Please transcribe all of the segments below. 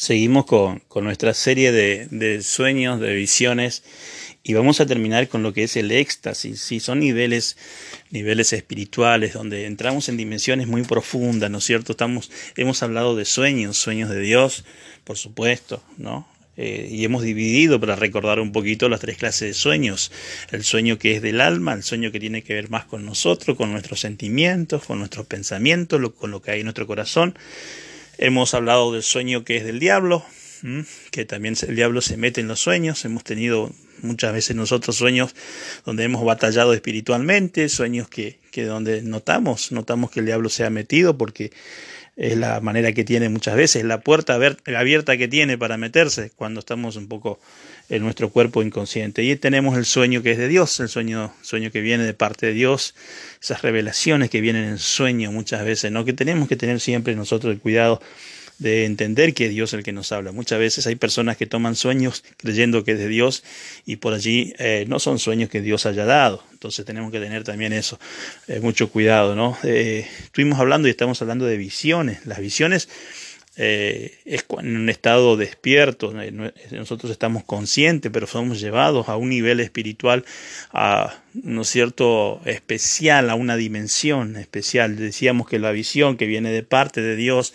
Seguimos con, nuestra serie de, sueños, de visiones, y vamos a terminar con lo que es el éxtasis. ¿sí? Son niveles, niveles espirituales donde entramos en dimensiones muy profundas, ¿no es cierto? Estamos, hemos hablado de sueños, sueños de Dios, por supuesto, ¿no? Eh, y hemos dividido para recordar un poquito las tres clases de sueños. El sueño que es del alma, el sueño que tiene que ver más con nosotros, con nuestros sentimientos, con nuestros pensamientos, con lo que hay en nuestro corazón Hemos hablado del sueño que es del diablo, que también el diablo se mete en los sueños. Hemos tenido muchas veces nosotros sueños donde hemos batallado espiritualmente, sueños que, que donde notamos, notamos que el diablo se ha metido porque es la manera que tiene muchas veces, la puerta abierta que tiene para meterse cuando estamos un poco en nuestro cuerpo inconsciente. Y tenemos el sueño que es de Dios, el sueño, sueño que viene de parte de Dios, esas revelaciones que vienen en sueño muchas veces, ¿no? que tenemos que tener siempre nosotros el cuidado de entender que Dios es el que nos habla. Muchas veces hay personas que toman sueños creyendo que es de Dios y por allí eh, no son sueños que Dios haya dado. Entonces tenemos que tener también eso, eh, mucho cuidado, ¿no? Eh, estuvimos hablando y estamos hablando de visiones. Las visiones eh, es en un estado despierto, nosotros estamos conscientes, pero somos llevados a un nivel espiritual, a, ¿no cierto?, especial, a una dimensión especial. Decíamos que la visión que viene de parte de Dios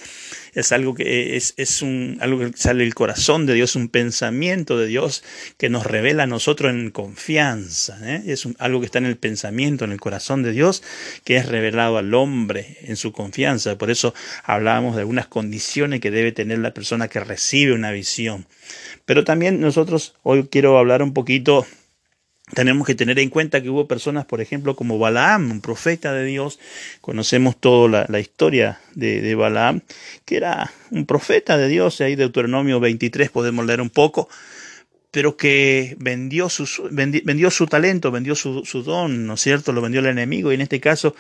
es algo que es, es un, algo que sale del corazón de Dios, un pensamiento de Dios que nos revela a nosotros en confianza. ¿eh? Es algo que está en el pensamiento, en el corazón de Dios, que es revelado al hombre en su confianza. Por eso hablábamos de algunas condiciones que debe tener la persona que recibe una visión. Pero también nosotros hoy quiero hablar un poquito tenemos que tener en cuenta que hubo personas, por ejemplo, como Balaam, un profeta de Dios, conocemos toda la, historia de, Balaam, que era un profeta de Dios, ahí Deuteronomio 23 podemos leer un poco, pero que vendió su, vendió su talento, vendió su, don, ¿no es cierto? Lo vendió el enemigo, y en este caso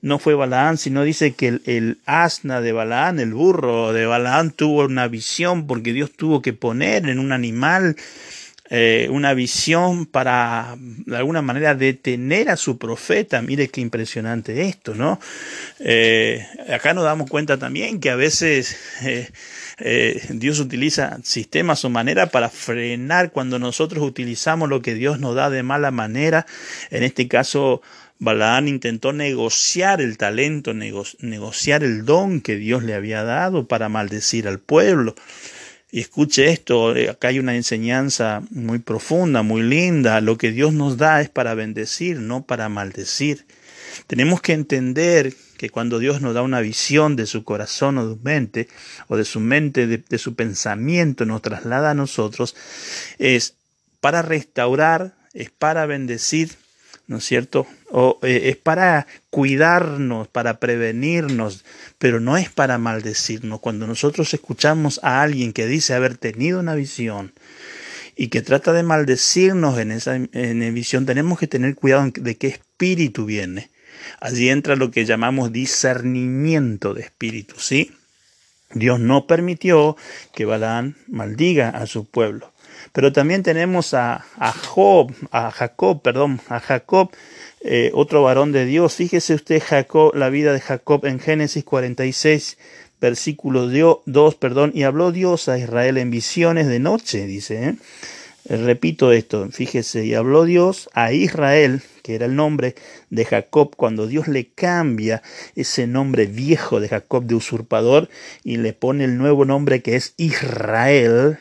no fue Balaam, sino dice que el, asna de Balaam, el burro de Balaam, tuvo una visión porque Dios tuvo que poner en un animal eh, una visión para de alguna manera detener a su profeta. Mire qué impresionante esto, ¿no? Eh, acá nos damos cuenta también que a veces eh, Dios utiliza sistemas o maneras para frenar cuando nosotros utilizamos lo que Dios nos da de mala manera. En este caso, Balaán intentó negociar el talento, negociar el don que Dios le había dado para maldecir al pueblo. Y escuche esto, eh, acá hay una enseñanza muy profunda, muy linda. Lo que Dios nos da es para bendecir, no para maldecir. Tenemos que entender que cuando Dios nos da una visión de su corazón o de su mente, o de su mente, de, su pensamiento, nos traslada a nosotros, es para restaurar, es para bendecir, ¿no es cierto? O, eh, es para cuidarnos, para prevenirnos, pero no es para maldecirnos. Cuando nosotros escuchamos a alguien que dice haber tenido una visión y que trata de maldecirnos en esa en visión, tenemos que tener cuidado de qué espíritu viene. Allí entra lo que llamamos discernimiento de espíritu, ¿sí? Dios no permitió que Balaán maldiga a su pueblo. Pero también tenemos a, a Job, a Jacob, perdón, a Jacob, eh, otro varón de Dios. Fíjese usted Jacob, la vida de Jacob en Génesis 46, versículo 2, perdón, y habló Dios a Israel en visiones de noche, dice. ¿eh? Eh, repito esto, fíjese, y habló Dios a Israel, que era el nombre de Jacob, cuando Dios le cambia ese nombre viejo de Jacob de usurpador y le pone el nuevo nombre que es Israel,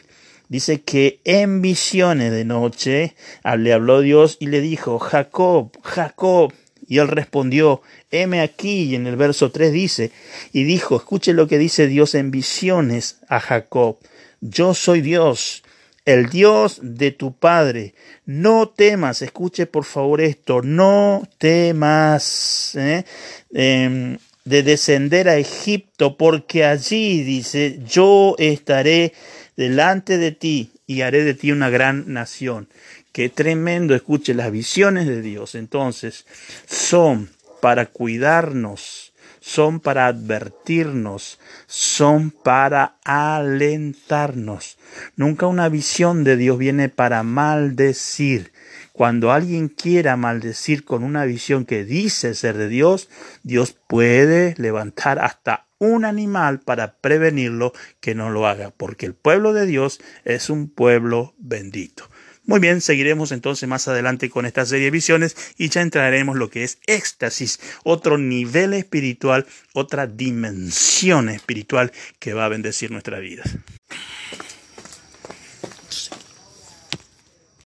dice que en visiones de noche le habló Dios y le dijo, Jacob, Jacob. Y él respondió, heme aquí. Y en el verso 3 dice, y dijo, escuche lo que dice Dios en visiones a Jacob. Yo soy Dios, el Dios de tu Padre. No temas, escuche por favor esto, no temas ¿eh? Em, de descender a Egipto, porque allí dice, yo estaré delante de ti y haré de ti una gran nación. Qué tremendo, escuche, las visiones de Dios entonces son para cuidarnos, son para advertirnos, son para alentarnos. Nunca una visión de Dios viene para maldecir. Cuando alguien quiera maldecir con una visión que dice ser de Dios, Dios puede levantar hasta un animal para prevenirlo que no lo haga, porque el pueblo de Dios es un pueblo bendito. Muy bien, seguiremos entonces más adelante con esta serie de visiones y ya entraremos lo que es éxtasis, otro nivel espiritual, otra dimensión espiritual que va a bendecir nuestra vida.